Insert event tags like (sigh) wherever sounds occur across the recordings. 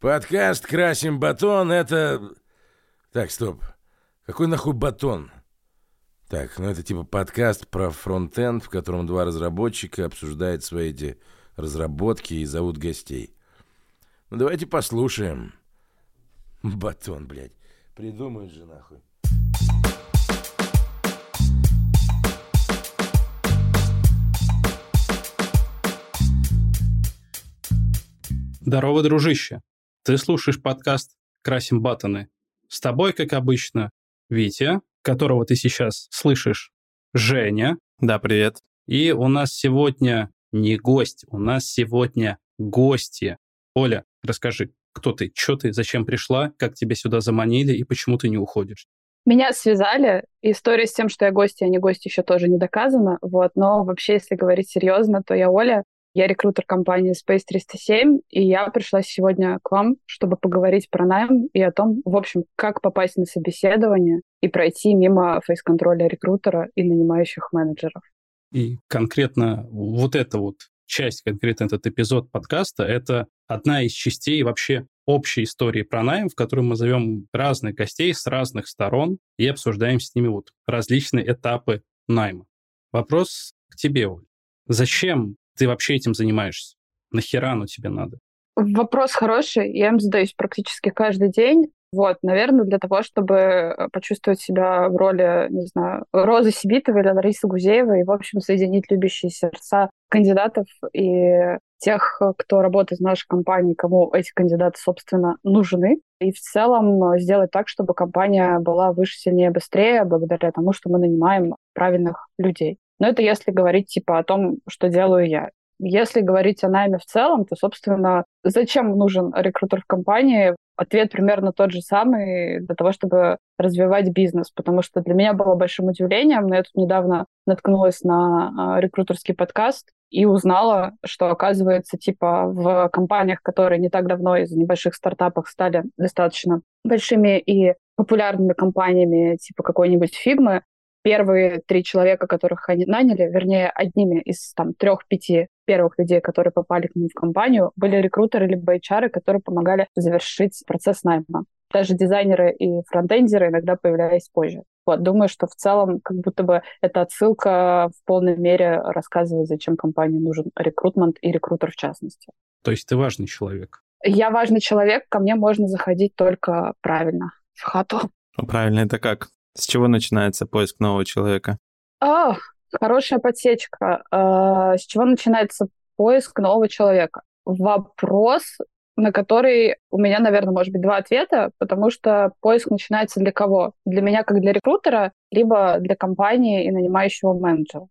Подкаст «Красим батон» — это... Так, стоп. Какой нахуй батон? Так, ну это типа подкаст про фронтенд, в котором два разработчика обсуждают свои эти разработки и зовут гостей. Ну давайте послушаем. Батон, блядь. Придумают же нахуй. Здорово, дружище. Ты слушаешь подкаст «Красим батоны». С тобой, как обычно, Витя, которого ты сейчас слышишь, Женя. Да, привет. И у нас сегодня не гость, у нас сегодня гости. Оля, расскажи, кто ты, что ты, зачем пришла, как тебя сюда заманили и почему ты не уходишь? Меня связали. История с тем, что я гость, а не гость, еще тоже не доказана. Вот. Но вообще, если говорить серьезно, то я Оля. Я рекрутер компании Space 307, и я пришла сегодня к вам, чтобы поговорить про найм и о том, в общем, как попасть на собеседование и пройти мимо фейс-контроля рекрутера и нанимающих менеджеров. И конкретно вот эта вот часть, конкретно этот эпизод подкаста, это одна из частей вообще общей истории про найм, в которой мы зовем разных гостей с разных сторон и обсуждаем с ними вот различные этапы найма. Вопрос к тебе, Оль. Зачем ты вообще этим занимаешься? Нахера оно тебе надо? Вопрос хороший, я им задаюсь практически каждый день. Вот, наверное, для того, чтобы э, почувствовать себя в роли, не знаю, Розы Сибитовой или Ларисы Гузеевой и, в общем, соединить любящие сердца кандидатов и тех, кто работает в нашей компании, кому эти кандидаты, собственно, нужны. И в целом сделать так, чтобы компания была выше, сильнее, быстрее, благодаря тому, что мы нанимаем правильных людей. Но это если говорить типа о том, что делаю я. Если говорить о найме в целом, то, собственно, зачем нужен рекрутер в компании? Ответ примерно тот же самый для того, чтобы развивать бизнес, потому что для меня было большим удивлением, но я тут недавно наткнулась на а, рекрутерский подкаст и узнала, что, оказывается, типа в компаниях, которые не так давно из небольших стартапов стали достаточно большими и популярными компаниями, типа какой-нибудь фигмы, первые три человека, которых они наняли, вернее, одними из там трех-пяти первых людей, которые попали к ним в компанию, были рекрутеры либо HR, которые помогали завершить процесс найма. Даже дизайнеры и фронтендеры иногда появлялись позже. Вот, думаю, что в целом как будто бы эта отсылка в полной мере рассказывает, зачем компании нужен рекрутмент и рекрутер в частности. То есть ты важный человек? Я важный человек, ко мне можно заходить только правильно, в хату. Ну, правильно это как? С чего начинается поиск нового человека? О, хорошая подсечка. А, с чего начинается поиск нового человека? Вопрос, на который у меня, наверное, может быть два ответа, потому что поиск начинается для кого? Для меня как для рекрутера, либо для компании и нанимающего менеджера.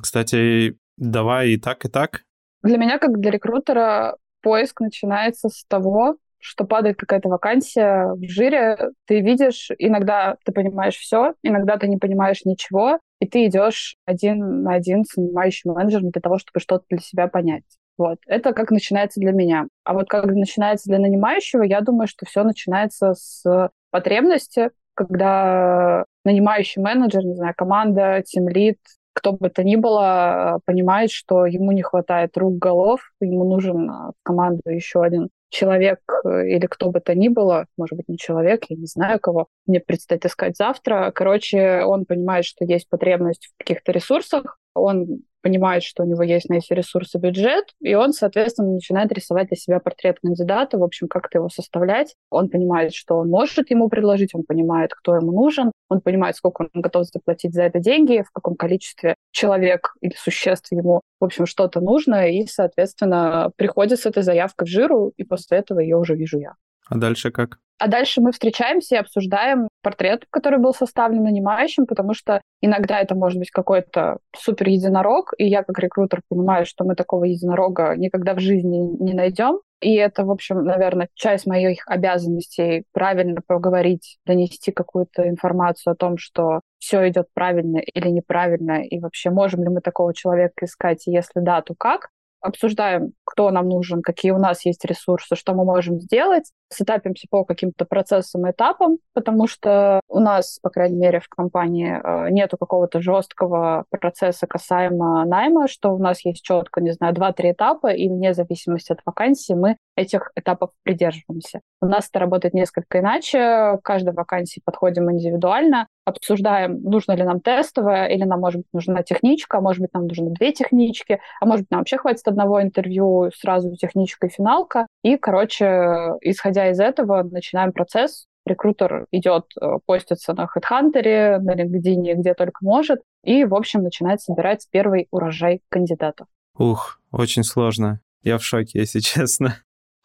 Кстати, давай и так, и так. Для меня как для рекрутера поиск начинается с того, что падает какая-то вакансия в жире, ты видишь, иногда ты понимаешь все, иногда ты не понимаешь ничего, и ты идешь один на один с нанимающим менеджером для того, чтобы что-то для себя понять. Вот. Это как начинается для меня. А вот как начинается для нанимающего, я думаю, что все начинается с потребности, когда нанимающий менеджер, не знаю, команда, тимлит, кто бы то ни было, понимает, что ему не хватает рук, голов, ему нужен в команду еще один человек э, или кто бы то ни было, может быть, не человек, я не знаю кого, мне предстоит искать завтра. Короче, он понимает, что есть потребность в каких-то ресурсах, он понимает, что у него есть на эти ресурсы бюджет, и он, соответственно, начинает рисовать для себя портрет кандидата, в общем, как-то его составлять. Он понимает, что он может ему предложить, он понимает, кто ему нужен, он понимает, сколько он готов заплатить за это деньги, в каком количестве человек или существ ему, в общем, что-то нужно, и, соответственно, приходит с этой заявкой в жиру, и после этого ее уже вижу я. А дальше как? А дальше мы встречаемся и обсуждаем портрет, который был составлен нанимающим, потому что иногда это может быть какой-то супер единорог, и я как рекрутер понимаю, что мы такого единорога никогда в жизни не найдем. И это, в общем, наверное, часть моих обязанностей правильно поговорить, донести какую-то информацию о том, что все идет правильно или неправильно, и вообще можем ли мы такого человека искать, и если да, то как обсуждаем, кто нам нужен, какие у нас есть ресурсы, что мы можем сделать. Сетапимся по каким-то процессам и этапам, потому что у нас, по крайней мере, в компании э, нету какого-то жесткого процесса касаемо найма, что у нас есть четко, не знаю, два-три этапа, и вне зависимости от вакансии мы этих этапов придерживаемся. У нас это работает несколько иначе. К каждой вакансии подходим индивидуально, обсуждаем, нужно ли нам тестовое, или нам, может быть, нужна техничка, а может быть, нам нужны две технички, а может быть, нам вообще хватит одного интервью, сразу техничка и финалка. И, короче, исходя из этого, начинаем процесс. Рекрутер идет, э, постится на HeadHunter, на LinkedIn, где только может, и, в общем, начинает собирать первый урожай кандидатов. Ух, очень сложно. Я в шоке, если (laughs) честно.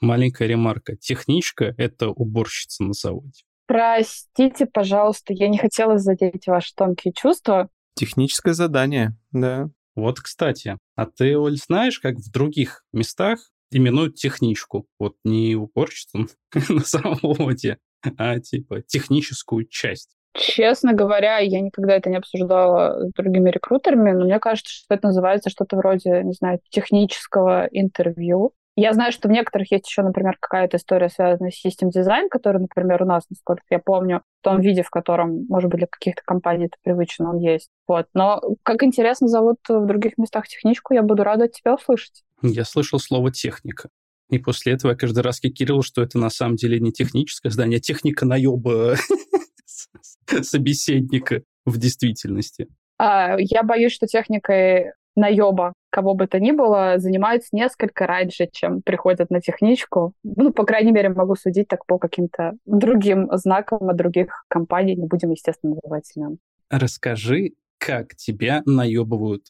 Маленькая ремарка. Техничка — это уборщица на заводе. Простите, пожалуйста, я не хотела задеть ваши тонкие чувства. Техническое задание, да. Вот, кстати, а ты, Оль, знаешь, как в других местах именуют техничку? Вот не уборщицу (laughs) на заводе, а типа техническую часть. Честно говоря, я никогда это не обсуждала с другими рекрутерами, но мне кажется, что это называется что-то вроде, не знаю, технического интервью. Я знаю, что в некоторых есть еще, например, какая-то история, связанная с систем дизайн, который, например, у нас, насколько я помню, в том виде, в котором, может быть, для каких-то компаний это привычно, он есть. Вот. Но как интересно зовут в других местах техничку, я буду рада от тебя услышать. Я слышал слово «техника». И после этого я каждый раз кикирил, что это на самом деле не техническое здание, а техника наеба (laughs) собеседника в действительности. А, я боюсь, что техникой наеба кого бы то ни было занимаются несколько раньше, чем приходят на техничку. Ну, по крайней мере, могу судить так по каким-то другим знакам от других компаний. Не будем, естественно, называть имен. Расскажи, как тебя наебывают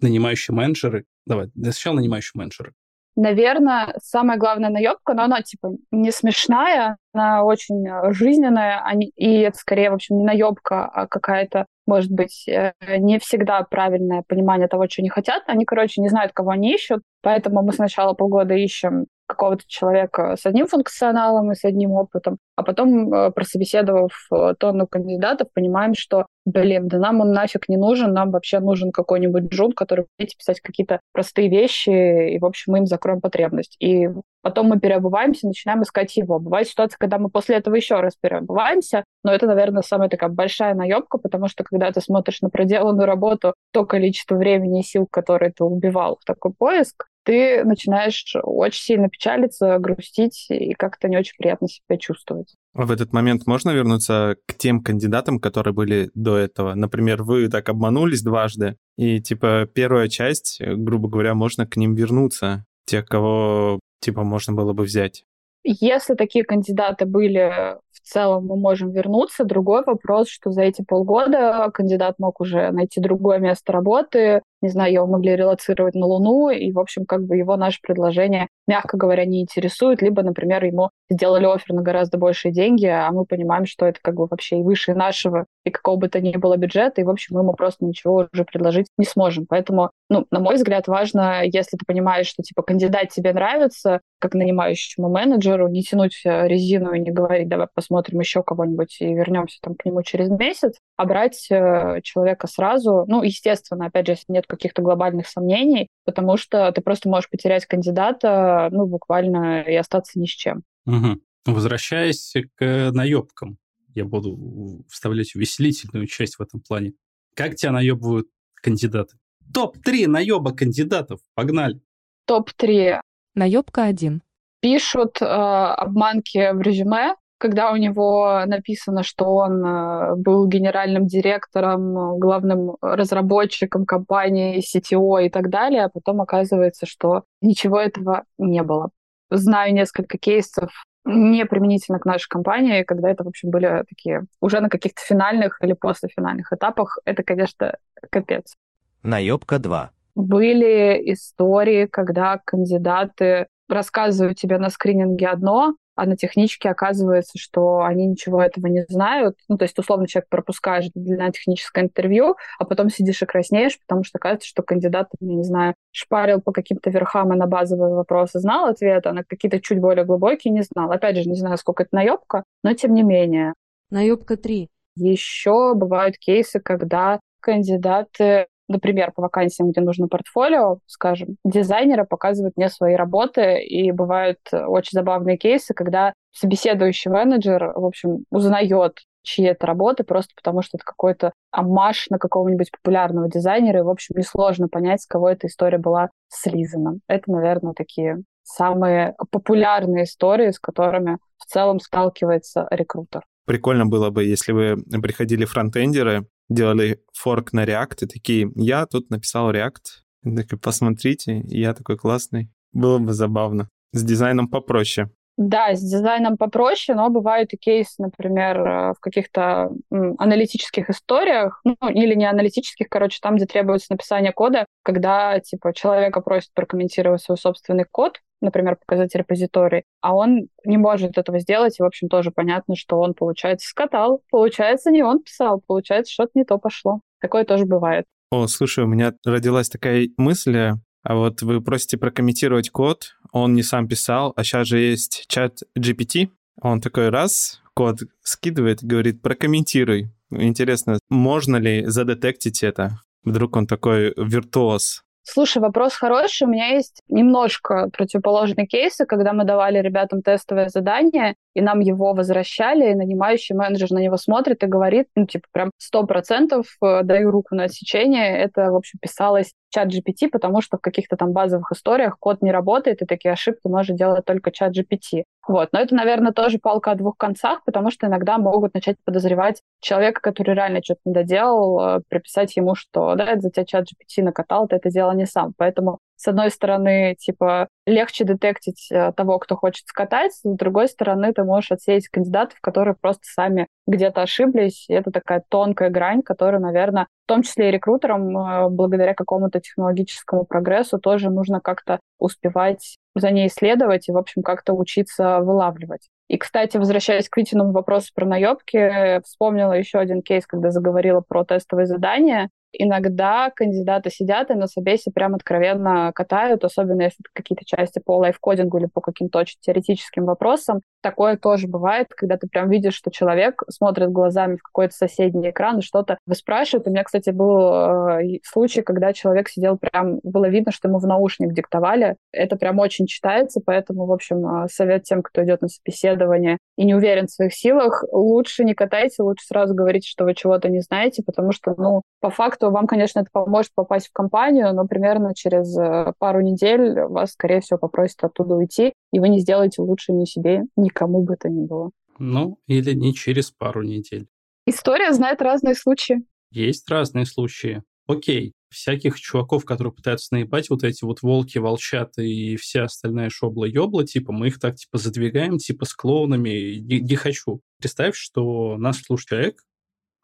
нанимающие менеджеры. Давай, сначала нанимающие менеджеры. Наверное, самая главная наебка, но она типа не смешная, она очень жизненная, и это скорее, в общем, не наебка, а какая-то может быть, э, не всегда правильное понимание того, что они хотят. Они, короче, не знают, кого они ищут, поэтому мы сначала полгода ищем какого-то человека с одним функционалом и с одним опытом, а потом, э, прособеседовав э, тонну кандидатов, понимаем, что, блин, да нам он нафиг не нужен, нам вообще нужен какой-нибудь джун, который будет писать какие-то простые вещи, и, в общем, мы им закроем потребность. И потом мы переобуваемся, начинаем искать его. Бывает ситуация, когда мы после этого еще раз переобуваемся, но это, наверное, самая такая большая наебка, потому что когда ты смотришь на проделанную работу, то количество времени и сил, которые ты убивал в такой поиск, ты начинаешь очень сильно печалиться, грустить и как-то не очень приятно себя чувствовать. А в этот момент можно вернуться к тем кандидатам, которые были до этого? Например, вы так обманулись дважды, и типа первая часть, грубо говоря, можно к ним вернуться. Тех, кого типа можно было бы взять. Если такие кандидаты были в целом, мы можем вернуться. Другой вопрос, что за эти полгода кандидат мог уже найти другое место работы, не знаю, его могли релацировать на Луну, и, в общем, как бы его наше предложение, мягко говоря, не интересует, либо, например, ему сделали офер на гораздо большие деньги, а мы понимаем, что это как бы вообще и выше нашего, и какого бы то ни было бюджета, и, в общем, мы ему просто ничего уже предложить не сможем. Поэтому, ну, на мой взгляд, важно, если ты понимаешь, что, типа, кандидат тебе нравится, как нанимающему менеджеру, не тянуть резину и не говорить, давай посмотрим еще кого-нибудь и вернемся там к нему через месяц, а брать э, человека сразу, ну, естественно, опять же, если нет каких-то глобальных сомнений, потому что ты просто можешь потерять кандидата, ну, буквально и остаться ни с чем. Угу. Возвращаясь к наебкам, я буду вставлять увеселительную часть в этом плане. Как тебя наебывают кандидаты? Топ-3 наеба кандидатов. Погнали. Топ-3. Наебка 1. Пишут э, обманки в резюме, когда у него написано, что он э, был генеральным директором, главным разработчиком компании, CTO и так далее, а потом оказывается, что ничего этого не было. Знаю несколько кейсов не применительно к нашей компании, когда это, в общем, были такие уже на каких-то финальных или после финальных этапах. Это, конечно, капец. Наебка 2. Были истории, когда кандидаты рассказывают тебе на скрининге одно, а на техничке оказывается, что они ничего этого не знают. Ну, то есть, условно, человек пропускаешь на техническое интервью, а потом сидишь и краснеешь, потому что кажется, что кандидат, я не знаю, шпарил по каким-то верхам и на базовые вопросы знал ответ, а на какие-то чуть более глубокие не знал. Опять же, не знаю, сколько это наебка, но тем не менее. Наебка 3. Еще бывают кейсы, когда кандидаты например, по вакансиям, где нужно портфолио, скажем, дизайнеры показывают мне свои работы, и бывают очень забавные кейсы, когда собеседующий менеджер, в общем, узнает чьи это работы, просто потому что это какой-то амаш на какого-нибудь популярного дизайнера, и, в общем, несложно понять, с кого эта история была слизана. Это, наверное, такие самые популярные истории, с которыми в целом сталкивается рекрутер. Прикольно было бы, если бы приходили фронтендеры, делали форк на React и такие, я тут написал React, такие, посмотрите, я такой классный. Было бы забавно. С дизайном попроще. Да, с дизайном попроще, но бывают и кейсы, например, э, в каких-то аналитических историях, ну, или не аналитических, короче, там, где требуется написание кода, когда, типа, человека просят прокомментировать свой собственный код, например, показать репозиторий, а он не может этого сделать, и, в общем, тоже понятно, что он, получается, скатал, получается, не он писал, получается, что-то не то пошло. Такое тоже бывает. О, слушай, у меня родилась такая мысль, а вот вы просите прокомментировать код, он не сам писал, а сейчас же есть чат GPT, он такой раз, код скидывает, говорит, прокомментируй. Интересно, можно ли задетектить это? Вдруг он такой виртуоз? Слушай, вопрос хороший. У меня есть немножко противоположные кейсы, когда мы давали ребятам тестовое задание, и нам его возвращали, и нанимающий менеджер на него смотрит и говорит, ну, типа, прям сто процентов э, даю руку на отсечение. Это, в общем, писалось чат GPT, потому что в каких-то там базовых историях код не работает, и такие ошибки может делать только чат GPT. Вот. Но это, наверное, тоже палка о двух концах, потому что иногда могут начать подозревать человека, который реально что-то не доделал, э, приписать ему, что да, это за тебя чат GPT накатал, ты это делал не сам. Поэтому с одной стороны, типа, легче детектить э, того, кто хочет скатать, с другой стороны, ты можешь отсеять кандидатов, которые просто сами где-то ошиблись. И это такая тонкая грань, которая, наверное, в том числе и рекрутерам, э, благодаря какому-то технологическому прогрессу, тоже нужно как-то успевать за ней исследовать и, в общем, как-то учиться вылавливать. И, кстати, возвращаясь к Витиному вопросу про наебки, вспомнила еще один кейс, когда заговорила про тестовые задания. Иногда кандидаты сидят и на собесе прям откровенно катают, особенно если это какие-то части по лайфкодингу или по каким-то очень теоретическим вопросам. Такое тоже бывает, когда ты прям видишь, что человек смотрит глазами в какой-то соседний экран и что-то выспрашивает. У меня, кстати, был э, случай, когда человек сидел прям, было видно, что ему в наушник диктовали. Это прям очень читается, поэтому, в общем, э, совет тем, кто идет на собеседование и не уверен в своих силах, лучше не катайте, лучше сразу говорите, что вы чего-то не знаете, потому что, ну, по факту вам, конечно, это поможет попасть в компанию, но примерно через э, пару недель вас, скорее всего, попросят оттуда уйти, и вы не сделаете лучше ни себе, ни кому бы то ни было. Ну, или не через пару недель. История знает разные случаи. Есть разные случаи. Окей, всяких чуваков, которые пытаются наебать вот эти вот волки, волчата и вся остальная шобла-ёбла, типа, мы их так, типа, задвигаем, типа, с клоунами, не, не хочу. Представь, что нас слушает человек,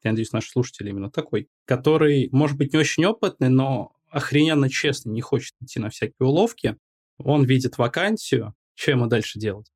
я надеюсь, наш слушатель именно такой, который, может быть, не очень опытный, но охрененно честно не хочет идти на всякие уловки, он видит вакансию, что ему дальше делать?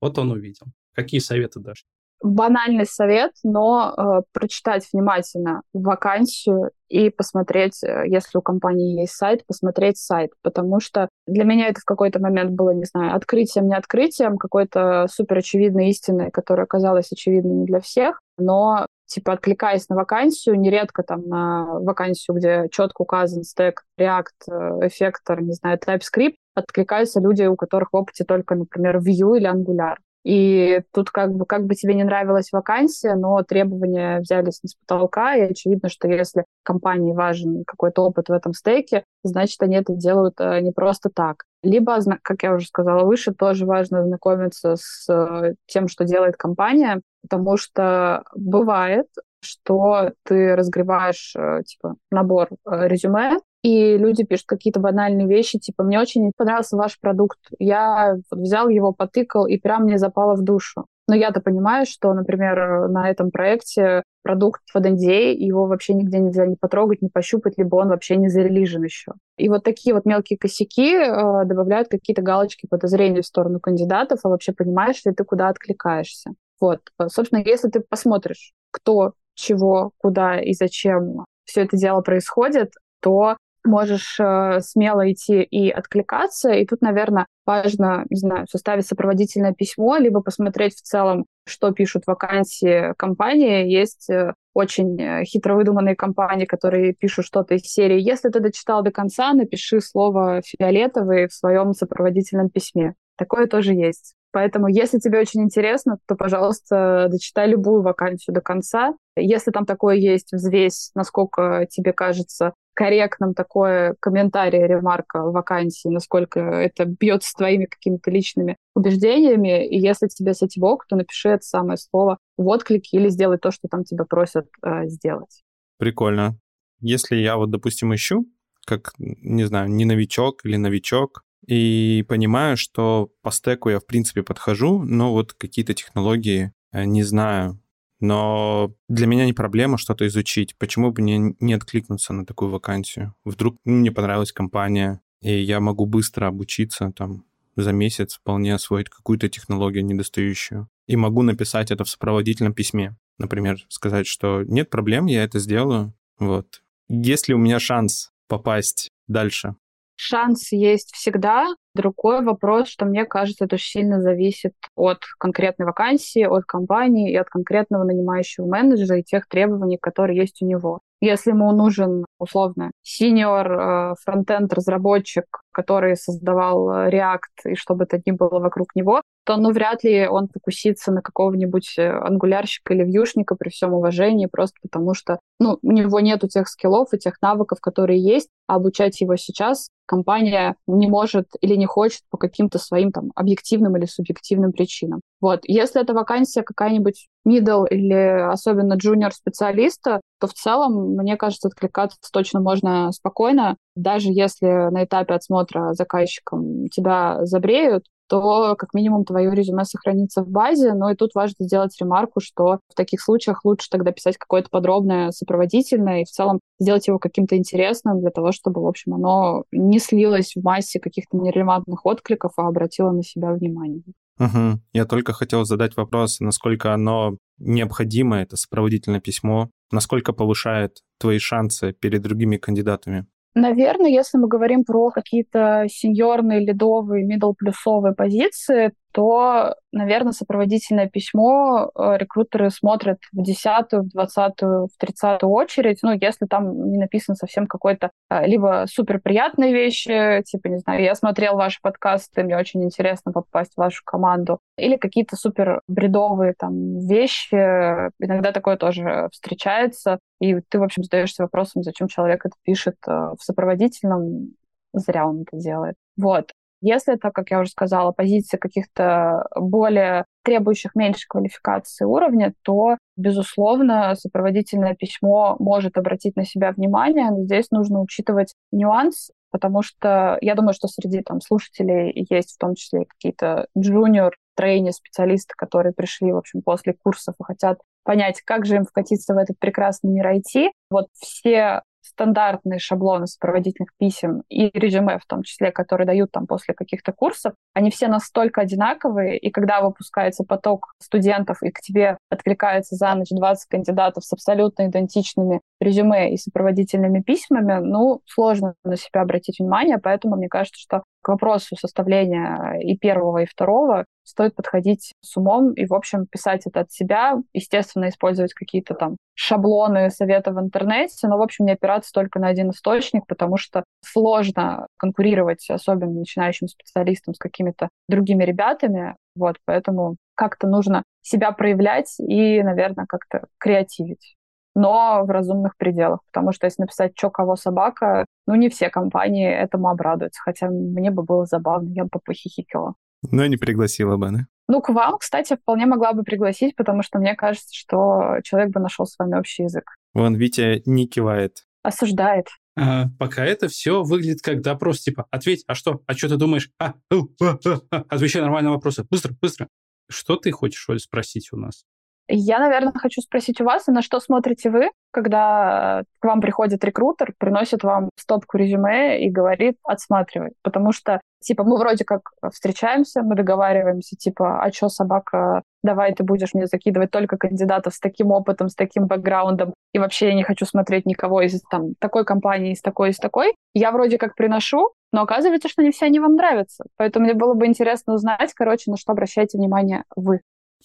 Вот он увидел. Какие советы дашь? банальный совет, но э, прочитать внимательно вакансию и посмотреть, э, если у компании есть сайт, посмотреть сайт, потому что для меня это в какой-то момент было, не знаю, открытием, не открытием, какой-то супер очевидной истиной, которая оказалась очевидной не для всех, но типа откликаясь на вакансию, нередко там на вакансию, где четко указан стек React, эффектор, не знаю, TypeScript, откликаются люди, у которых в опыте только, например, Vue или Angular. И тут как бы, как бы тебе не нравилась вакансия, но требования взялись не с потолка, и очевидно, что если компании важен какой-то опыт в этом стейке, значит, они это делают э, не просто так. Либо, как я уже сказала выше, тоже важно знакомиться с э, тем, что делает компания, потому что бывает, что ты разгребаешь э, типа набор резюме, и люди пишут какие-то банальные вещи, типа, мне очень понравился ваш продукт, я взял его, потыкал, и прям мне запало в душу. Но я-то понимаю, что, например, на этом проекте продукт в NDA, его вообще нигде нельзя не потрогать, не пощупать, либо он вообще не зарелижен еще. И вот такие вот мелкие косяки э, добавляют какие-то галочки подозрений в сторону кандидатов, а вообще понимаешь ли ты, куда откликаешься. Вот, собственно, если ты посмотришь, кто, чего, куда и зачем все это дело происходит, то можешь э, смело идти и откликаться. И тут, наверное, важно, не знаю, составить сопроводительное письмо, либо посмотреть в целом, что пишут вакансии компании. Есть э, очень э, хитро выдуманные компании, которые пишут что-то из серии «Если ты дочитал до конца, напиши слово «фиолетовый» в своем сопроводительном письме». Такое тоже есть. Поэтому, если тебе очень интересно, то, пожалуйста, дочитай любую вакансию до конца. Если там такое есть, взвесь, насколько тебе кажется корректным такое комментарий, ремарка вакансии, насколько это бьет с твоими какими-то личными убеждениями. И если тебе с этим ок, то напиши это самое слово в отклике или сделай то, что там тебя просят э, сделать. Прикольно. Если я вот, допустим, ищу, как, не знаю, не новичок или новичок, и понимаю, что по стеку я, в принципе, подхожу, но вот какие-то технологии э, не знаю. Но для меня не проблема что-то изучить. Почему бы не, не откликнуться на такую вакансию? Вдруг ну, мне понравилась компания, и я могу быстро обучиться там за месяц, вполне освоить какую-то технологию недостающую. И могу написать это в сопроводительном письме. Например, сказать, что нет проблем, я это сделаю. Вот. Есть ли у меня шанс попасть дальше? Шанс есть всегда. Другой вопрос, что мне кажется, это очень сильно зависит от конкретной вакансии, от компании и от конкретного нанимающего менеджера и тех требований, которые есть у него. Если ему нужен, условно, синьор э, фронтенд разработчик, который создавал э, React, и чтобы это ни было вокруг него, то ну вряд ли он фокусится на какого-нибудь э, ангулярщика или вьюшника при всем уважении, просто потому что ну, у него нет тех скиллов и тех навыков, которые есть, а обучать его сейчас компания не может или не хочет по каким-то своим там объективным или субъективным причинам. Вот. Если это вакансия какая-нибудь middle или особенно junior специалиста, то в целом, мне кажется, откликаться точно можно спокойно. Даже если на этапе отсмотра заказчиком тебя забреют, то как минимум твое резюме сохранится в базе. Но и тут важно сделать ремарку, что в таких случаях лучше тогда писать какое-то подробное сопроводительное и в целом сделать его каким-то интересным для того, чтобы, в общем, оно не слилось в массе каких-то нерелевантных откликов, а обратило на себя внимание. Угу. Я только хотел задать вопрос, насколько оно необходимо, это сопроводительное письмо, насколько повышает твои шансы перед другими кандидатами? Наверное, если мы говорим про какие-то сеньорные, ледовые, мидл плюсовые позиции, то, наверное, сопроводительное письмо э, рекрутеры смотрят в десятую, в двадцатую, в тридцатую очередь, ну, если там не написано совсем какой-то э, либо супер приятные вещи, типа, не знаю, я смотрел ваши подкасты, мне очень интересно попасть в вашу команду, или какие-то супер бредовые там вещи, иногда такое тоже встречается, и ты, в общем, задаешься вопросом, зачем человек это пишет э, в сопроводительном, зря он это делает. Вот. Если это, как я уже сказала, позиции каких-то более требующих меньше квалификации уровня, то, безусловно, сопроводительное письмо может обратить на себя внимание, но здесь нужно учитывать нюанс, потому что я думаю, что среди там, слушателей есть в том числе какие-то джуниор трейни, специалисты, которые пришли, в общем, после курсов и хотят понять, как же им вкатиться в этот прекрасный мир IT. Вот все стандартные шаблоны сопроводительных писем и резюме в том числе, которые дают там после каких-то курсов, они все настолько одинаковые, и когда выпускается поток студентов, и к тебе откликается за ночь 20 кандидатов с абсолютно идентичными резюме и сопроводительными письмами, ну, сложно на себя обратить внимание, поэтому мне кажется, что к вопросу составления и первого, и второго стоит подходить с умом и, в общем, писать это от себя. Естественно, использовать какие-то там шаблоны совета в интернете, но, в общем, не опираться только на один источник, потому что сложно конкурировать, особенно начинающим специалистам, с какими-то другими ребятами. Вот, поэтому как-то нужно себя проявлять и, наверное, как-то креативить но в разумных пределах. Потому что если написать «чё, кого, собака», ну, не все компании этому обрадуются. Хотя мне бы было забавно, я бы похихикала. Но не пригласила бы, да? Ну, к вам, кстати, вполне могла бы пригласить, потому что мне кажется, что человек бы нашел с вами общий язык. Вон, Витя не кивает. Осуждает. А, пока это все выглядит как допрос, типа, ответь, а что, а что ты думаешь? А, у, а, а, а. Отвечай нормальные вопросы, быстро, быстро. Что ты хочешь, Оль, спросить у нас? Я, наверное, хочу спросить у вас, на что смотрите вы, когда к вам приходит рекрутер, приносит вам стопку резюме и говорит «отсматривай». Потому что, типа, мы вроде как встречаемся, мы договариваемся, типа, а что, собака, давай ты будешь мне закидывать только кандидатов с таким опытом, с таким бэкграундом, и вообще я не хочу смотреть никого из там, такой компании, из такой, из такой. Я вроде как приношу, но оказывается, что не все они вам нравятся. Поэтому мне было бы интересно узнать, короче, на что обращаете внимание вы.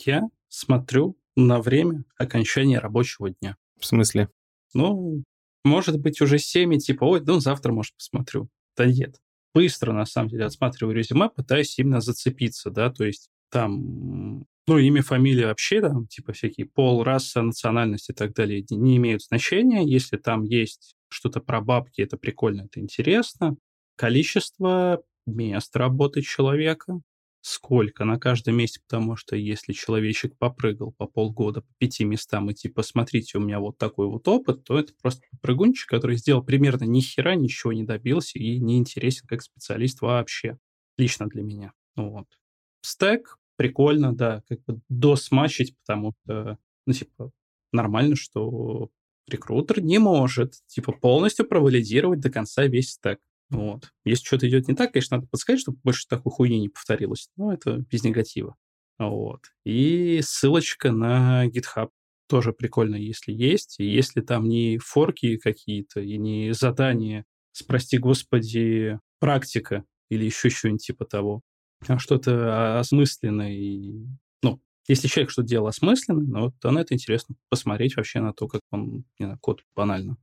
Я смотрю на время окончания рабочего дня. В смысле? Ну, может быть, уже 7, типа, ой, ну, завтра, может, посмотрю. Да нет. Быстро, на самом деле, отсматриваю резюме, пытаюсь именно зацепиться, да, то есть там, ну, имя, фамилия вообще, там, типа, всякие пол, раса, национальность и так далее не имеют значения. Если там есть что-то про бабки, это прикольно, это интересно. Количество мест работы человека, сколько на каждом месте, потому что если человечек попрыгал по полгода по пяти местам и типа, смотрите, у меня вот такой вот опыт, то это просто прыгунчик, который сделал примерно ни хера, ничего не добился и не интересен как специалист вообще, лично для меня. Вот. Стек, прикольно, да, как бы досмачить, потому что, ну, типа, нормально, что рекрутер не может, типа, полностью провалидировать до конца весь стек. Вот. Если что-то идет не так, конечно, надо подсказать, чтобы больше такой хуйни не повторилось. Но это без негатива. Вот. И ссылочка на GitHub тоже прикольно, если есть. И если там не форки какие-то и не задания, спрости, господи, практика или еще что-нибудь типа того, а что-то осмысленное. И, ну, если человек что-то делал осмысленно, ну, то на это интересно посмотреть вообще на то, как он, не знаю, код банально.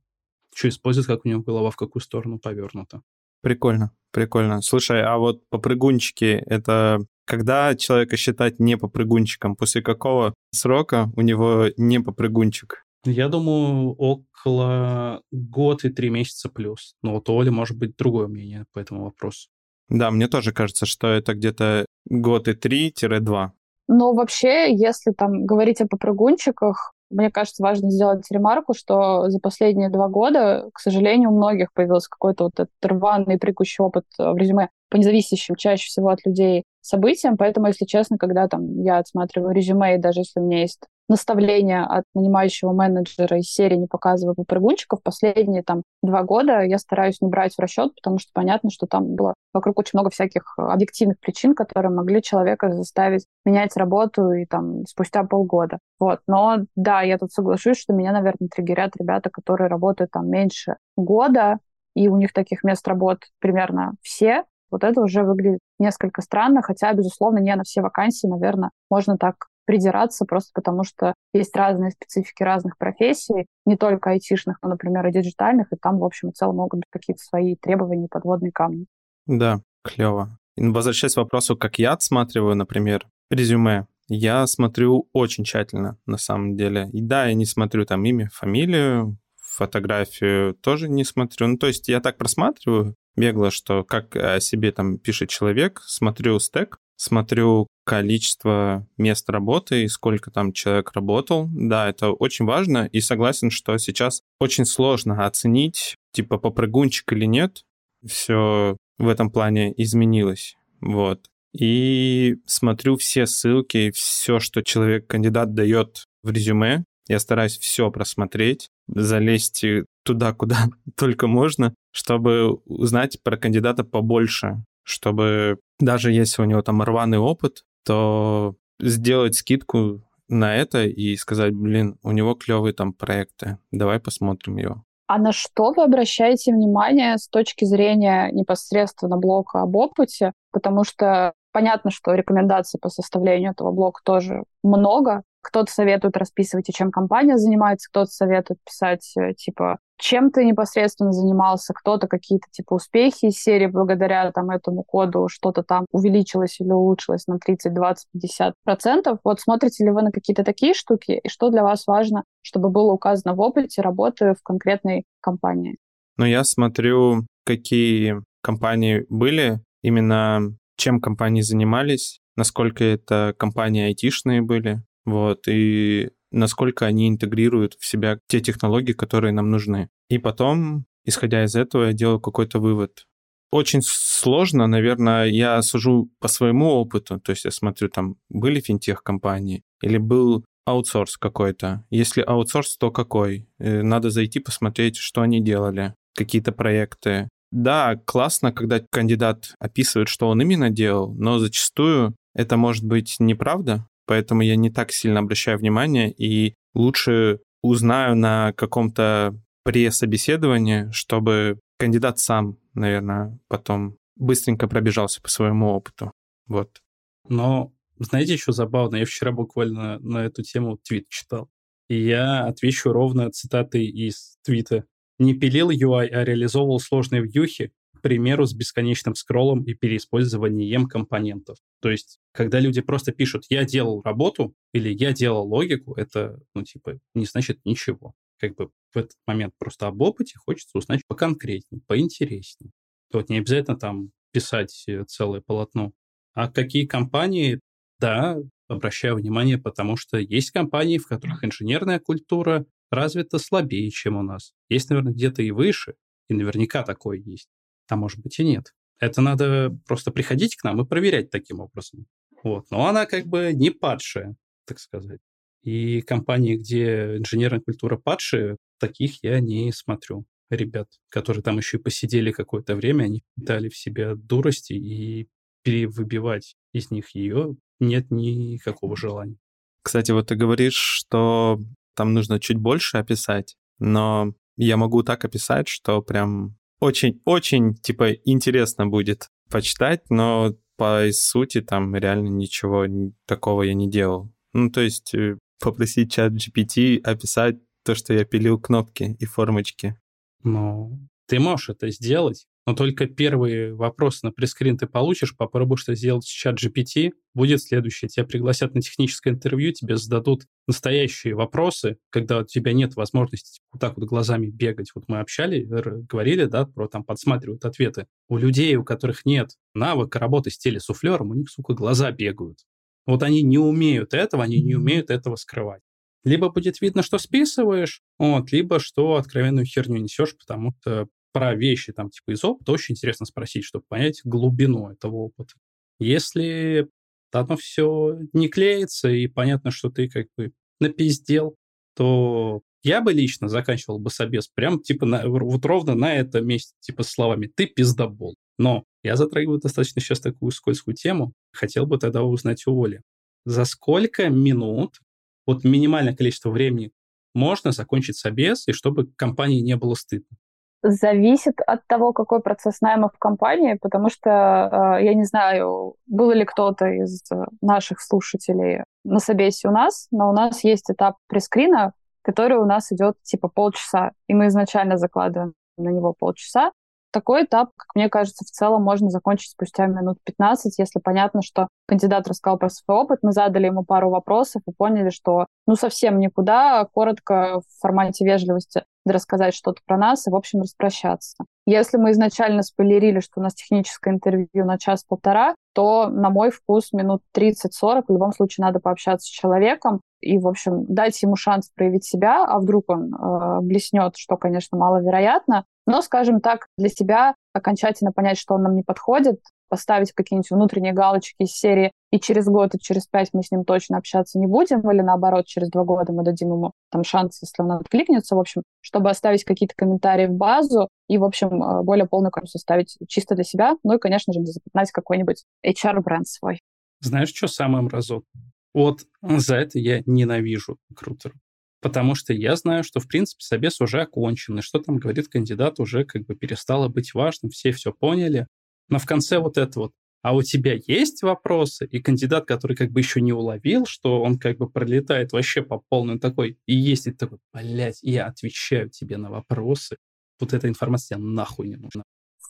Что использует, как у него голова в какую сторону повернута. Прикольно, прикольно. Слушай, а вот попрыгунчики — это когда человека считать не попрыгунчиком? После какого срока у него не попрыгунчик? Я думаю, около год и три месяца плюс. Но вот у Оли может быть другое мнение по этому вопросу. Да, мне тоже кажется, что это где-то год и три-два. Но вообще, если там говорить о попрыгунчиках, мне кажется, важно сделать ремарку, что за последние два года, к сожалению, у многих появился какой-то вот этот рваный прикущий опыт в резюме по независящим чаще всего от людей событиям. Поэтому, если честно, когда там я отсматриваю резюме, и даже если у меня есть наставления от нанимающего менеджера из серии «Не показываю попрыгунчиков», последние там два года я стараюсь не брать в расчет, потому что понятно, что там было вокруг очень много всяких объективных причин, которые могли человека заставить менять работу и там спустя полгода. Вот. Но да, я тут соглашусь, что меня, наверное, триггерят ребята, которые работают там меньше года, и у них таких мест работ примерно все, вот это уже выглядит несколько странно, хотя, безусловно, не на все вакансии, наверное, можно так придираться, просто потому что есть разные специфики разных профессий, не только айтишных, но, например, и диджитальных, и там, в общем и целом, могут быть какие-то свои требования и подводные камни. Да, клево. Возвращаясь к вопросу, как я отсматриваю, например, резюме, я смотрю очень тщательно, на самом деле. И да, я не смотрю там имя, фамилию, фотографию тоже не смотрю. Ну, то есть я так просматриваю, бегло, что как о себе там пишет человек, смотрю стек, смотрю количество мест работы и сколько там человек работал. Да, это очень важно, и согласен, что сейчас очень сложно оценить, типа, попрыгунчик или нет. Все в этом плане изменилось. Вот. И смотрю все ссылки, все, что человек, кандидат дает в резюме. Я стараюсь все просмотреть, залезть туда, куда (laughs) только можно, чтобы узнать про кандидата побольше, чтобы даже если у него там рваный опыт, то сделать скидку на это и сказать, блин, у него клевые там проекты, давай посмотрим его. А на что вы обращаете внимание с точки зрения непосредственно блока об опыте? Потому что понятно, что рекомендаций по составлению этого блока тоже много, кто-то советует расписывать, чем компания занимается, кто-то советует писать, э, типа, чем ты непосредственно занимался, кто-то какие-то, типа, успехи из серии благодаря там этому коду что-то там увеличилось или улучшилось на 30, 20, 50 процентов. Вот смотрите ли вы на какие-то такие штуки, и что для вас важно, чтобы было указано в опыте работы в конкретной компании? Ну, я смотрю, какие компании были, именно чем компании занимались, насколько это компании айтишные были, вот, и насколько они интегрируют в себя те технологии, которые нам нужны. И потом, исходя из этого, я делаю какой-то вывод. Очень сложно, наверное, я сужу по своему опыту, то есть я смотрю, там, были финтех-компании или был аутсорс какой-то. Если аутсорс, то какой? Э, надо зайти посмотреть, что они делали, какие-то проекты. Да, классно, когда кандидат описывает, что он именно делал, но зачастую это может быть неправда, поэтому я не так сильно обращаю внимание и лучше узнаю на каком-то пресс-собеседовании, чтобы кандидат сам, наверное, потом быстренько пробежался по своему опыту. Вот. Но Знаете, что забавно? Я вчера буквально на эту тему твит читал. И я отвечу ровно цитатой из твита. Не пилил UI, а реализовывал сложные вьюхи, примеру, с бесконечным скроллом и переиспользованием компонентов. То есть, когда люди просто пишут «я делал работу» или «я делал логику», это, ну, типа, не значит ничего. Как бы в этот момент просто об опыте хочется узнать поконкретнее, поинтереснее. То вот не обязательно там писать э, целое полотно. А какие компании, да, обращаю внимание, потому что есть компании, в которых инженерная культура развита слабее, чем у нас. Есть, наверное, где-то и выше, и наверняка такое есть. А может быть и нет. Это надо просто приходить к нам и проверять таким образом. Вот. Но она как бы не падшая, так сказать. И компании, где инженерная культура падшая, таких я не смотрю. Ребят, которые там еще и посидели какое-то время, они дали в себе дурости, и перевыбивать из них ее нет никакого желания. Кстати, вот ты говоришь, что там нужно чуть больше описать, но я могу так описать, что прям очень-очень, типа, интересно будет почитать, но по сути там реально ничего такого я не делал. Ну, то есть э, попросить чат GPT описать то, что я пилил кнопки и формочки. Ну, ты можешь это сделать, но только первый вопрос на пресскрин ты получишь, попробуешь это сделать чат GPT, будет следующее. Тебя пригласят на техническое интервью, тебе зададут настоящие вопросы, когда у тебя нет возможности вот так вот глазами бегать. Вот мы общались, говорили, да, про там подсматривают ответы. У людей, у которых нет навыка работы с телесуфлером, у них, сука, глаза бегают. Вот они не умеют этого, они не умеют этого скрывать. Либо будет видно, что списываешь, вот, либо что откровенную херню несешь, потому что про вещи там типа из опыта очень интересно спросить, чтобы понять глубину этого опыта. Если оно все не клеится, и понятно, что ты как бы напиздел, то я бы лично заканчивал бы собес прям типа на, вот ровно на этом месте, типа словами «ты пиздобол». Но я затрагиваю достаточно сейчас такую скользкую тему. Хотел бы тогда узнать у Оли. За сколько минут, вот минимальное количество времени, можно закончить собес, и чтобы компании не было стыдно? Зависит от того, какой процесс найма в компании, потому что э, я не знаю, был ли кто-то из наших слушателей на собесе у нас, но у нас есть этап прескрина, который у нас идет типа полчаса, и мы изначально закладываем на него полчаса, такой этап, как мне кажется, в целом можно закончить спустя минут 15, если понятно, что кандидат рассказал про свой опыт, мы задали ему пару вопросов и поняли, что ну совсем никуда, коротко в формате вежливости рассказать что-то про нас и, в общем, распрощаться. Если мы изначально спойлерили, что у нас техническое интервью на час-полтора, то, на мой вкус, минут 30-40 в любом случае надо пообщаться с человеком и, в общем, дать ему шанс проявить себя, а вдруг он э, блеснет, что, конечно, маловероятно, но, скажем так, для себя окончательно понять, что он нам не подходит, поставить какие-нибудь внутренние галочки из серии и через год, и через пять мы с ним точно общаться не будем, или наоборот, через два года мы дадим ему там шанс, если он откликнется, в общем, чтобы оставить какие-то комментарии в базу и, в общем, э, более полный курс составить чисто для себя, ну и, конечно же, запятнать какой-нибудь HR-бренд свой. Знаешь, что самое мразотное? Вот за это я ненавижу рекрутеров. Потому что я знаю, что, в принципе, собес уже окончен, и что там говорит кандидат уже как бы перестало быть важным, все все поняли. Но в конце вот это вот, а у тебя есть вопросы? И кандидат, который как бы еще не уловил, что он как бы пролетает вообще по полной такой, и есть и такой, блядь, я отвечаю тебе на вопросы. Вот эта информация нахуй не нужна.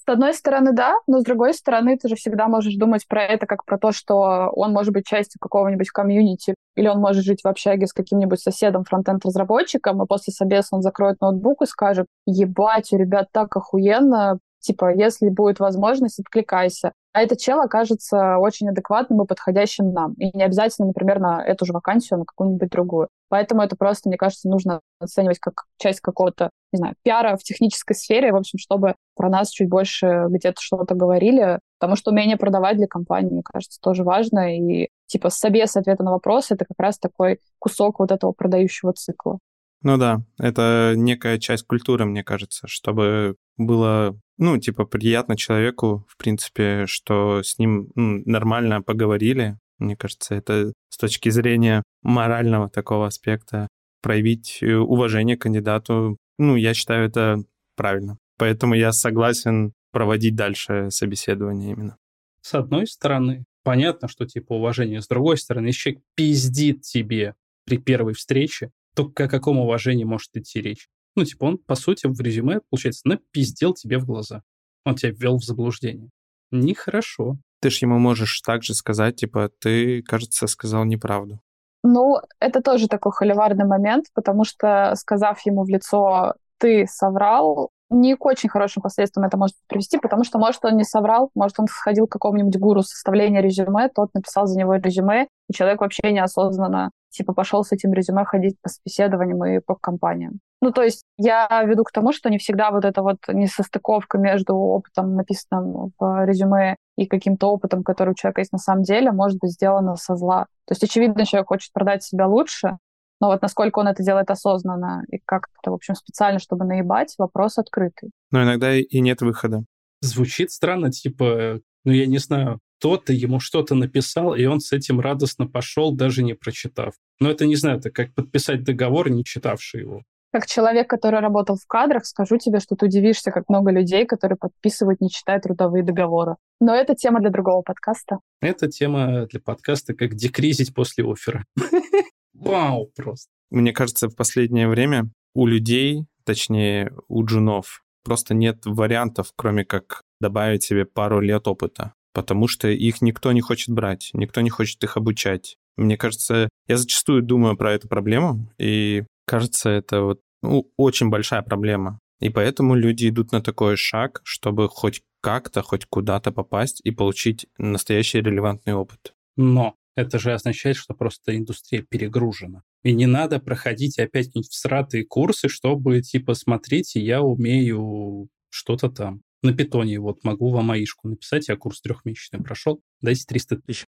С одной стороны, да, но с другой стороны, ты же всегда можешь думать про это как про то, что он может быть частью какого-нибудь комьюнити, или он может жить в общаге с каким-нибудь соседом, фронтенд-разработчиком, и после собеса он закроет ноутбук и скажет, ебать, у ребят так охуенно, типа, если будет возможность, откликайся. А этот чел окажется очень адекватным и подходящим нам. И не обязательно, например, на эту же вакансию, а на какую-нибудь другую. Поэтому это просто, мне кажется, нужно оценивать как часть какого-то, не знаю, пиара в технической сфере, в общем, чтобы про нас чуть больше где-то что-то говорили. Потому что умение продавать для компании, мне кажется, тоже важно. И типа собес ответа на вопрос — это как раз такой кусок вот этого продающего цикла. Ну да, это некая часть культуры, мне кажется, чтобы было, ну, типа, приятно человеку, в принципе, что с ним ну, нормально поговорили. Мне кажется, это с точки зрения морального такого аспекта проявить э, уважение к кандидату, ну, я считаю, это правильно. Поэтому я согласен проводить дальше собеседование именно. С одной стороны, Понятно, что типа уважение. С другой стороны, если человек пиздит тебе при первой встрече, то о каком уважении может идти речь? Ну, типа он, по сути, в резюме, получается, напиздел тебе в глаза. Он тебя ввел в заблуждение. Нехорошо. Ты ж ему можешь также сказать, типа, ты, кажется, сказал неправду. Ну, это тоже такой холиварный момент, потому что, сказав ему в лицо, ты соврал, не к очень хорошим последствиям это может привести, потому что, может, он не соврал, может, он сходил к какому-нибудь гуру составления резюме, тот написал за него резюме, и человек вообще неосознанно типа пошел с этим резюме ходить по собеседованиям и по компаниям. Ну, то есть я веду к тому, что не всегда вот эта вот несостыковка между опытом, написанным в резюме, и каким-то опытом, который у человека есть на самом деле, может быть сделана со зла. То есть, очевидно, человек хочет продать себя лучше, но вот насколько он это делает осознанно и как-то, в общем, специально, чтобы наебать, вопрос открытый. Но иногда и нет выхода. Звучит странно, типа, ну, я не знаю, кто-то ему что-то написал, и он с этим радостно пошел, даже не прочитав. Но это, не знаю, это как подписать договор, не читавший его. Как человек, который работал в кадрах, скажу тебе, что ты удивишься, как много людей, которые подписывают, не читая трудовые договоры. Но это тема для другого подкаста. Это тема для подкаста, как декризить после оффера. (laughs) Вау, просто. Мне кажется, в последнее время у людей, точнее, у джунов, просто нет вариантов, кроме как добавить себе пару лет опыта потому что их никто не хочет брать, никто не хочет их обучать. Мне кажется, я зачастую думаю про эту проблему, и кажется, это вот ну, очень большая проблема. И поэтому люди идут на такой шаг, чтобы хоть как-то, хоть куда-то попасть и получить настоящий релевантный опыт. Но это же означает, что просто индустрия перегружена. И не надо проходить опять какие-нибудь всратые курсы, чтобы, типа, смотрите, я умею что-то там на питоне вот могу вам аишку написать, я курс трехмесячный прошел, дайте 300 тысяч.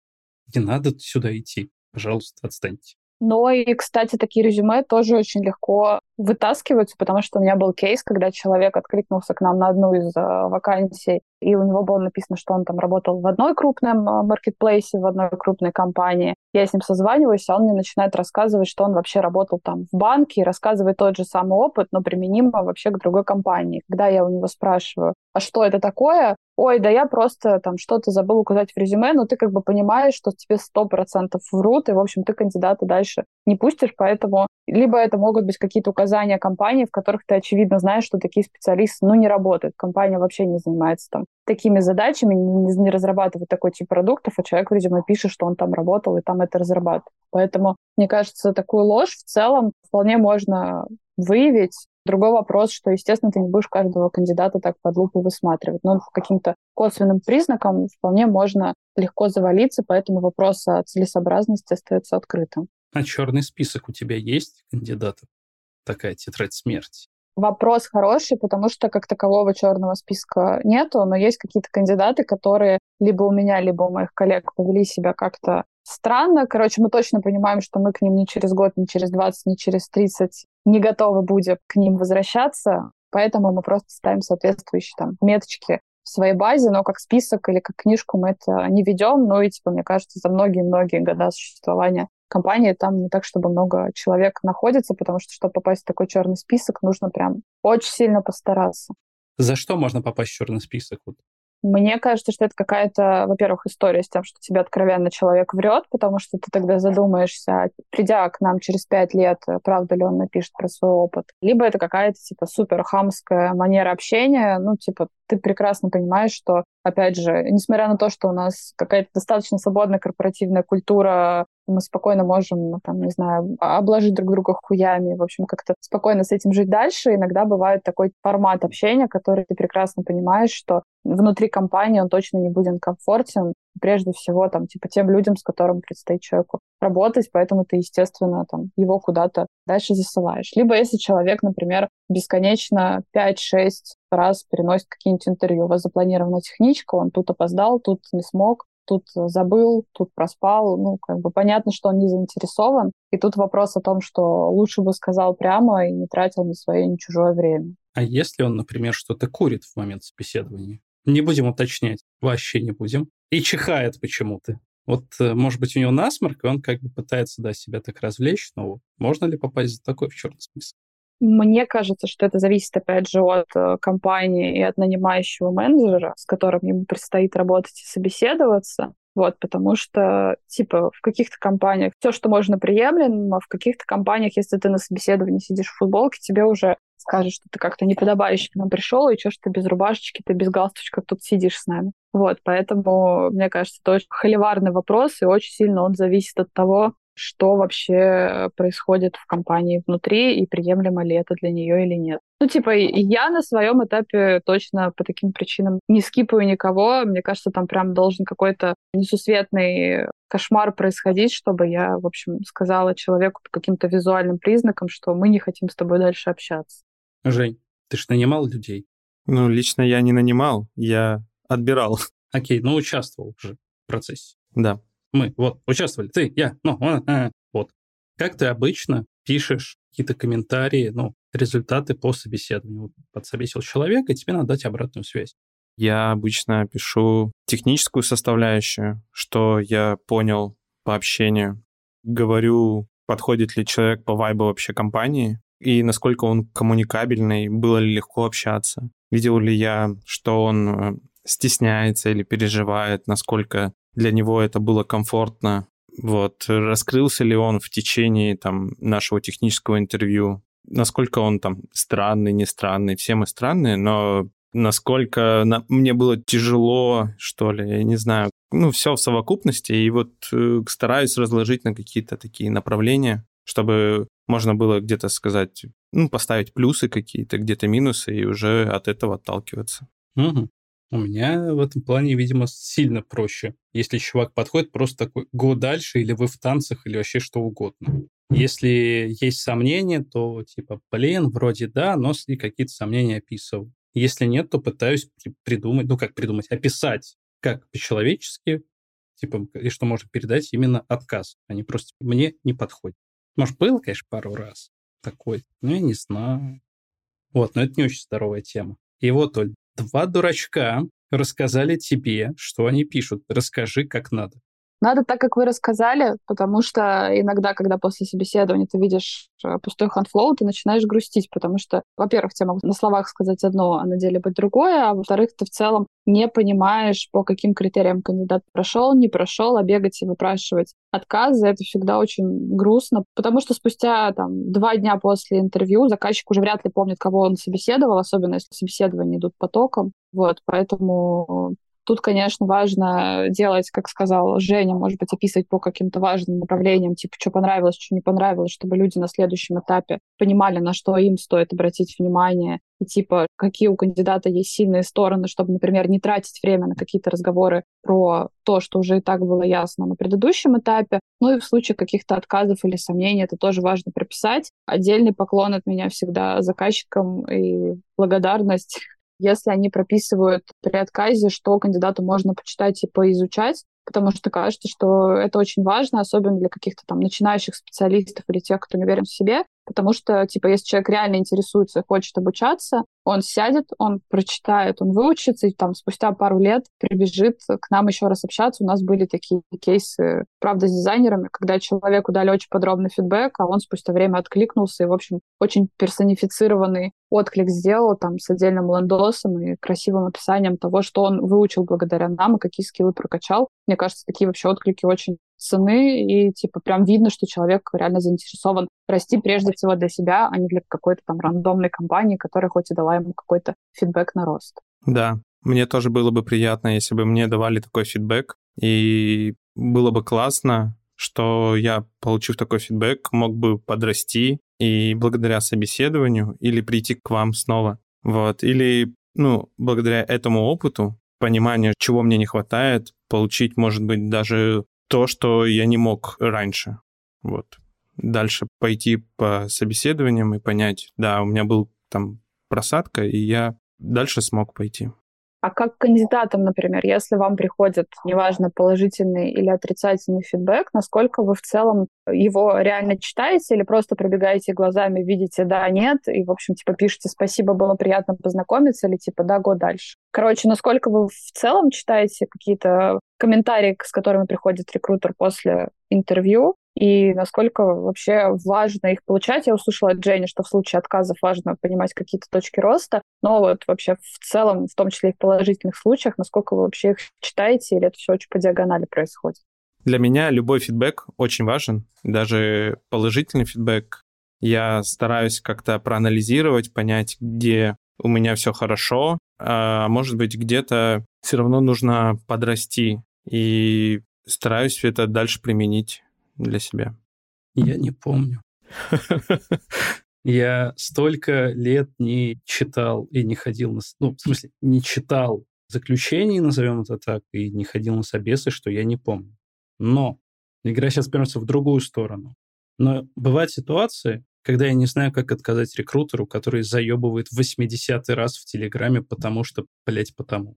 Не надо сюда идти, пожалуйста, отстаньте. Но и, кстати, такие резюме тоже очень легко вытаскиваются, потому что у меня был кейс, когда человек откликнулся к нам на одну из э, вакансий, и у него было написано, что он там работал в одной крупном э, маркетплейсе, в одной крупной компании. Я с ним созваниваюсь, а он мне начинает рассказывать, что он вообще работал там в банке, и рассказывает тот же самый опыт, но применимо вообще к другой компании. Когда я у него спрашиваю, а что это такое? Ой, да я просто там что-то забыл указать в резюме, но ты как бы понимаешь, что тебе сто процентов врут, и, в общем, ты кандидата дальше не пустишь, поэтому либо это могут быть какие-то указания компании, в которых ты, очевидно, знаешь, что такие специалисты, ну, не работают. Компания вообще не занимается там такими задачами, не, не разрабатывает такой тип продуктов, а человек, видимо, пишет, что он там работал и там это разрабатывает. Поэтому, мне кажется, такую ложь в целом вполне можно выявить. Другой вопрос, что, естественно, ты не будешь каждого кандидата так под лупу высматривать. Но по каким-то косвенным признакам вполне можно легко завалиться, поэтому вопрос о целесообразности остается открытым. А черный список у тебя есть кандидатов? Такая тетрадь смерти. Вопрос хороший, потому что как такового черного списка нету, но есть какие-то кандидаты, которые либо у меня, либо у моих коллег повели себя как-то странно. Короче, мы точно понимаем, что мы к ним ни через год, ни через 20, ни через 30 не готовы будем к ним возвращаться. Поэтому мы просто ставим соответствующие там меточки в своей базе, но как список или как книжку мы это не ведем. Ну и, типа, мне кажется, за многие-многие года существования компании там не так, чтобы много человек находится, потому что, чтобы попасть в такой черный список, нужно прям очень сильно постараться. За что можно попасть в черный список? Мне кажется, что это какая-то, во-первых, история с тем, что тебе откровенно человек врет, потому что ты тогда задумаешься, придя к нам через пять лет, правда ли он напишет про свой опыт. Либо это какая-то, типа, супер хамская манера общения, ну, типа, ты прекрасно понимаешь, что, опять же, несмотря на то, что у нас какая-то достаточно свободная корпоративная культура мы спокойно можем, ну, там, не знаю, обложить друг друга хуями, в общем, как-то спокойно с этим жить дальше. Иногда бывает такой формат общения, который ты прекрасно понимаешь, что внутри компании он точно не будет комфортен, прежде всего, там, типа, тем людям, с которым предстоит человеку работать, поэтому ты, естественно, там, его куда-то дальше засылаешь. Либо если человек, например, бесконечно 5-6 раз переносит какие-нибудь интервью, у вас запланирована техничка, он тут опоздал, тут не смог, тут забыл, тут проспал. Ну, как бы понятно, что он не заинтересован. И тут вопрос о том, что лучше бы сказал прямо и не тратил ни свое, ни чужое время. А если он, например, что-то курит в момент собеседования? Не будем уточнять, вообще не будем. И чихает почему-то. Вот, э, может быть, у него насморк, и он как бы пытается, да, себя так развлечь, но можно ли попасть за такой в черный список? Мне кажется, что это зависит, опять же, от э, компании и от нанимающего менеджера, с которым ему предстоит работать и собеседоваться. Вот, потому что, типа, в каких-то компаниях все, что можно, приемлемо, а в каких-то компаниях, если ты на собеседовании сидишь в футболке, тебе уже скажут, что ты как-то неподобающе к нам пришел, и что, что ты без рубашечки, ты без галстучка тут сидишь с нами. Вот, поэтому, мне кажется, это очень холиварный вопрос, и очень сильно он зависит от того, что вообще происходит в компании внутри и приемлемо ли это для нее или нет. Ну, типа, я на своем этапе точно по таким причинам не скипаю никого. Мне кажется, там прям должен какой-то несусветный кошмар происходить, чтобы я, в общем, сказала человеку по каким-то визуальным признакам, что мы не хотим с тобой дальше общаться. Жень, ты же нанимал людей? Ну, лично я не нанимал, я отбирал. Окей, ну участвовал уже в процессе. Да мы, вот, участвовали, ты, я, ну, а, а, вот. Как ты обычно пишешь какие-то комментарии, ну, результаты по собеседованию? Подсобесил человека, и тебе надо дать обратную связь. Я обычно пишу техническую составляющую, что я понял по общению. Говорю, подходит ли человек по вайбу вообще компании, и насколько он коммуникабельный, было ли легко общаться. Видел ли я, что он э, стесняется или переживает, насколько для него это было комфортно. Вот, раскрылся ли он в течение там нашего технического интервью, насколько он там странный, не странный, все мы странные, но насколько на... мне было тяжело, что ли, я не знаю, ну, все в совокупности, и вот э, стараюсь разложить на какие-то такие направления, чтобы можно было где-то сказать, ну, поставить плюсы какие-то, где-то минусы, и уже от этого отталкиваться. Угу. У меня в этом плане, видимо, сильно проще. Если чувак подходит, просто такой, го дальше, или вы в танцах, или вообще что угодно. Если есть сомнения, то типа, блин, вроде да, но и какие-то сомнения описываю. Если нет, то пытаюсь придумать, ну как придумать, описать, как по-человечески, типа, и что можно передать именно отказ, а не просто мне не подходит. Может, было, конечно, пару раз такой, но я не знаю. Вот, но это не очень здоровая тема. И вот, Оль, Два дурачка рассказали тебе, что они пишут. Расскажи, как надо. Надо так, как вы рассказали, потому что иногда, когда после собеседования ты видишь э, пустой хандфлоу, ты начинаешь грустить, потому что, во-первых, тебе могут на словах сказать одно, а на деле быть другое, а во-вторых, ты в целом не понимаешь, по каким критериям кандидат прошел, не прошел, а бегать и выпрашивать отказы, это всегда очень грустно, потому что спустя там, два дня после интервью заказчик уже вряд ли помнит, кого он собеседовал, особенно если собеседования идут потоком. Вот, поэтому Тут, конечно, важно делать, как сказал Женя, может быть, описывать по каким-то важным направлениям, типа, что понравилось, что не понравилось, чтобы люди на следующем этапе понимали, на что им стоит обратить внимание, и типа, какие у кандидата есть сильные стороны, чтобы, например, не тратить время на какие-то разговоры про то, что уже и так было ясно на предыдущем этапе. Ну и в случае каких-то отказов или сомнений это тоже важно прописать. Отдельный поклон от меня всегда заказчикам и благодарность если они прописывают при отказе, что кандидату можно почитать и поизучать, потому что кажется, что это очень важно, особенно для каких-то там начинающих специалистов или тех, кто не уверен в себе, потому что, типа, если человек реально интересуется хочет обучаться, он сядет, он прочитает, он выучится, и там спустя пару лет прибежит к нам еще раз общаться. У нас были такие кейсы, правда, с дизайнерами, когда человеку дали очень подробный фидбэк, а он спустя время откликнулся и, в общем, очень персонифицированный отклик сделал там с отдельным лендосом и красивым описанием того, что он выучил благодаря нам и какие скиллы прокачал. Мне кажется, такие вообще отклики очень цены, и типа прям видно, что человек реально заинтересован расти прежде всего для себя, а не для какой-то там рандомной компании, которая хоть и дала ему какой-то фидбэк на рост. Да, мне тоже было бы приятно, если бы мне давали такой фидбэк, и было бы классно, что я, получив такой фидбэк, мог бы подрасти и благодаря собеседованию или прийти к вам снова. Вот. Или, ну, благодаря этому опыту, пониманию, чего мне не хватает, получить, может быть, даже то, что я не мог раньше. Вот. Дальше пойти по собеседованиям и понять, да, у меня был там просадка, и я дальше смог пойти. А как кандидатам, например, если вам приходит, неважно, положительный или отрицательный фидбэк, насколько вы в целом его реально читаете или просто пробегаете глазами, видите да, нет, и, в общем, типа пишете «спасибо, было приятно познакомиться» или типа «да, го дальше». Короче, насколько вы в целом читаете какие-то комментарии, с которыми приходит рекрутер после интервью, и насколько вообще важно их получать. Я услышала от Дженни, что в случае отказов важно понимать какие-то точки роста, но вот вообще в целом, в том числе и в положительных случаях, насколько вы вообще их читаете, или это все очень по диагонали происходит? Для меня любой фидбэк очень важен, даже положительный фидбэк. Я стараюсь как-то проанализировать, понять, где у меня все хорошо, а может быть, где-то все равно нужно подрасти. И стараюсь это дальше применить для себя. Я не помню. (laughs) Я столько лет не читал и не ходил на... Ну, в смысле, не читал заключений, назовем это так, и не ходил на собесы, что я не помню. Но игра сейчас повернется в другую сторону. Но бывают ситуации, когда я не знаю, как отказать рекрутеру, который заебывает 80-й раз в Телеграме, потому что, блять, потому.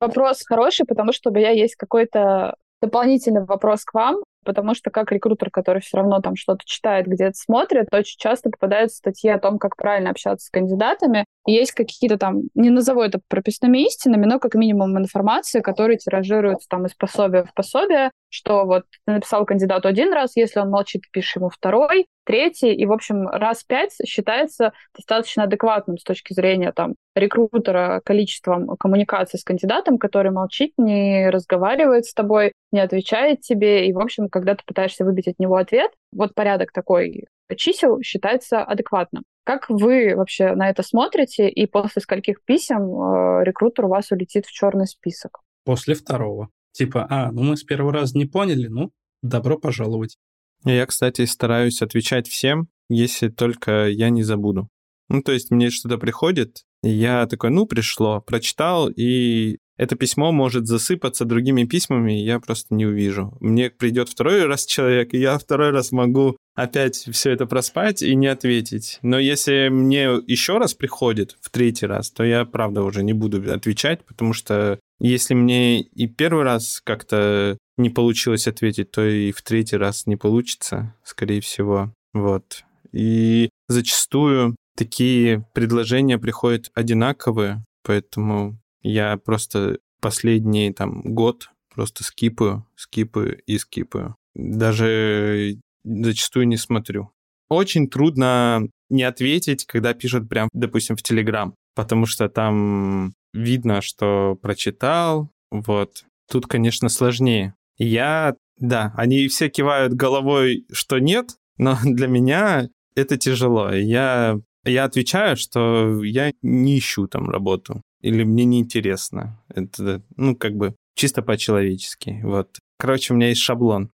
Вопрос хороший, потому что у меня есть какой-то дополнительный вопрос к вам потому что как рекрутер, который все равно там что-то читает, где-то смотрит, очень часто попадаются статьи о том, как правильно общаться с кандидатами. Есть какие-то там, не назову это прописными истинами, но как минимум информации, которые тиражируются там из пособия в пособие, что вот ты написал кандидату один раз, если он молчит, пишешь ему второй, третий, и, в общем, раз пять считается достаточно адекватным с точки зрения там рекрутера количеством коммуникации с кандидатом, который молчит, не разговаривает с тобой, не отвечает тебе, и, в общем, когда ты пытаешься выбить от него ответ, вот порядок такой чисел считается адекватным. Как вы вообще на это смотрите, и после скольких писем э, рекрутер у вас улетит в черный список? После второго. Типа, а, ну мы с первого раза не поняли, ну, добро пожаловать. Я, кстати, стараюсь отвечать всем, если только я не забуду. Ну, то есть мне что-то приходит, и я такой, ну, пришло, прочитал, и это письмо может засыпаться другими письмами, я просто не увижу. Мне придет второй раз человек, и я второй раз могу опять все это проспать и не ответить. Но если мне еще раз приходит в третий раз, то я, правда, уже не буду отвечать, потому что если мне и первый раз как-то не получилось ответить, то и в третий раз не получится, скорее всего. Вот. И зачастую такие предложения приходят одинаковые, поэтому я просто последний там год просто скипаю, скипаю и скипаю. Даже зачастую не смотрю. Очень трудно не ответить, когда пишут прям, допустим, в Телеграм, потому что там видно, что прочитал, вот. Тут, конечно, сложнее. Я, да, они все кивают головой, что нет, но (laughs) для меня это тяжело. Я, я отвечаю, что я не ищу там работу или мне неинтересно. Это, ну, как бы чисто по-человечески. Вот. Короче, у меня есть шаблон.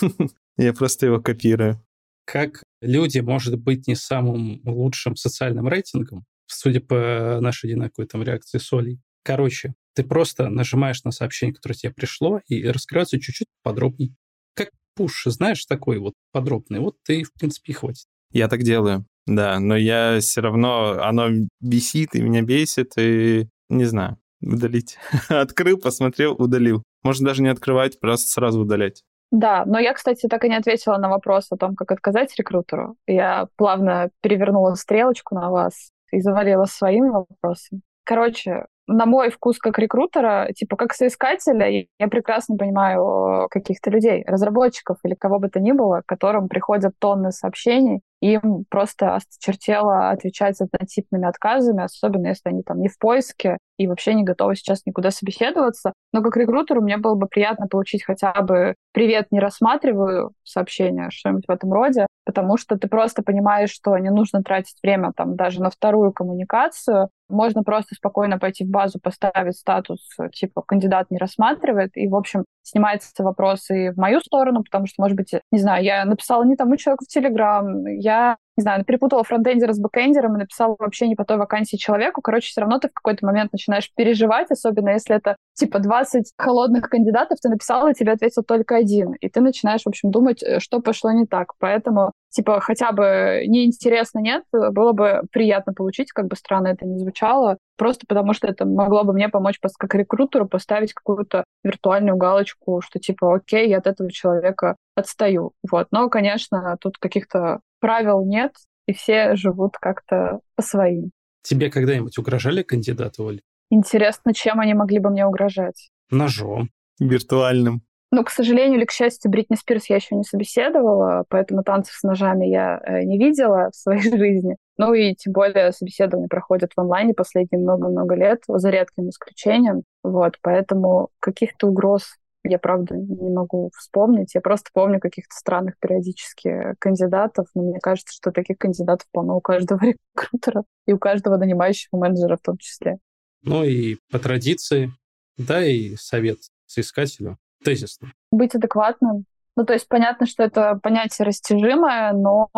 (laughs) Я просто его копирую. Как люди, может быть, не самым лучшим социальным рейтингом, судя по нашей одинаковой там реакции солей. Короче, ты просто нажимаешь на сообщение, которое тебе пришло, и раскрывается чуть-чуть подробней. Как пуш, знаешь, такой вот подробный. Вот ты, в принципе, и хватит. Я так делаю. Да, но я все равно, оно бесит и меня бесит, и не знаю, удалить. (laughs) Открыл, посмотрел, удалил. Можно даже не открывать, просто сразу удалять. Да, но я, кстати, так и не ответила на вопрос о том, как отказать рекрутеру. Я плавно перевернула стрелочку на вас и завалила своим вопросом. Короче, на мой вкус как рекрутера, типа как соискателя, я прекрасно понимаю каких-то людей, разработчиков или кого бы то ни было, которым приходят тонны сообщений, им просто осточертело отвечать однотипными отказами, особенно если они там не в поиске и вообще не готовы сейчас никуда собеседоваться. Но как рекрутеру мне было бы приятно получить хотя бы «Привет, не рассматриваю сообщение», что-нибудь в этом роде, потому что ты просто понимаешь, что не нужно тратить время там даже на вторую коммуникацию, можно просто спокойно пойти в базу, поставить статус, типа, кандидат не рассматривает, и, в общем, снимается вопрос и в мою сторону, потому что, может быть, не знаю, я написала не тому человеку в Телеграм, я не знаю, перепутала фронтендера с бэкендером и написала вообще не по той вакансии человеку. Короче, все равно ты в какой-то момент начинаешь переживать, особенно если это типа 20 холодных кандидатов, ты написала, и тебе ответил только один. И ты начинаешь, в общем, думать, э, что пошло не так. Поэтому, типа, хотя бы неинтересно нет, было бы приятно получить, как бы странно это ни звучало, просто потому что это могло бы мне помочь как рекрутеру поставить какую-то виртуальную галочку, что типа, окей, я от этого человека отстаю. Вот. Но, конечно, тут каких-то правил нет, и все живут как-то по своим. Тебе когда-нибудь угрожали кандидаты, Оль? Интересно, чем они могли бы мне угрожать? Ножом. Виртуальным. Ну, к сожалению или к счастью, Бритни Спирс я еще не собеседовала, поэтому танцев с ножами я э, не видела в своей (laughs) жизни. Ну и тем более собеседования проходят в онлайне последние много-много лет, за редким исключением. Вот, поэтому каких-то угроз я, правда, не могу вспомнить. Я просто помню каких-то странных периодически кандидатов, но мне кажется, что таких кандидатов полно у каждого (laughs) рекрутера и у каждого нанимающего менеджера в том числе. Ну и по традиции, да, и совет соискателю тезисно. Быть адекватным. Ну, то есть понятно, что это понятие растяжимое, но,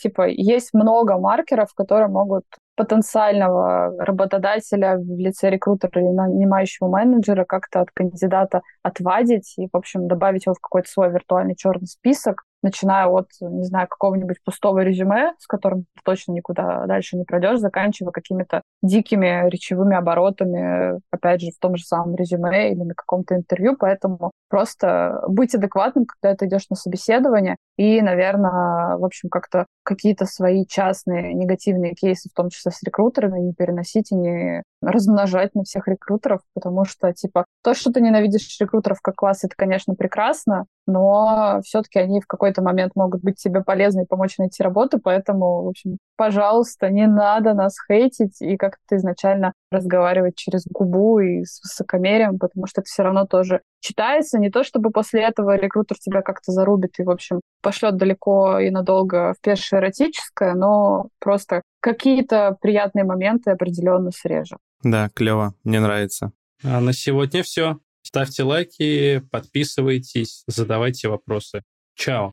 типа, есть много маркеров, которые могут потенциального работодателя в лице рекрутера или нанимающего менеджера как-то от кандидата отвадить и, в общем, добавить его в какой-то свой виртуальный черный список, начиная от, не знаю, какого-нибудь пустого резюме, с которым ты точно никуда дальше не пройдешь, заканчивая какими-то дикими речевыми оборотами, опять же, в том же самом резюме или на каком-то интервью. Поэтому просто быть адекватным, когда ты идешь на собеседование, и, наверное, в общем, как-то какие-то свои частные негативные кейсы, в том числе с рекрутерами, не переносить и не размножать на всех рекрутеров, потому что, типа, то, что ты ненавидишь рекрутеров как класс, это, конечно, прекрасно, но все-таки они в какой-то момент могут быть тебе полезны и помочь найти работу, поэтому, в общем, пожалуйста, не надо нас хейтить и как-то изначально разговаривать через губу и с высокомерием, потому что это все равно тоже читается. Не то, чтобы после этого рекрутер тебя как-то зарубит и, в общем, пошлет далеко и надолго в пешее эротическое, но просто какие-то приятные моменты определенно срежем. Да, клево, мне нравится. А на сегодня все. Ставьте лайки, подписывайтесь, задавайте вопросы. Чао.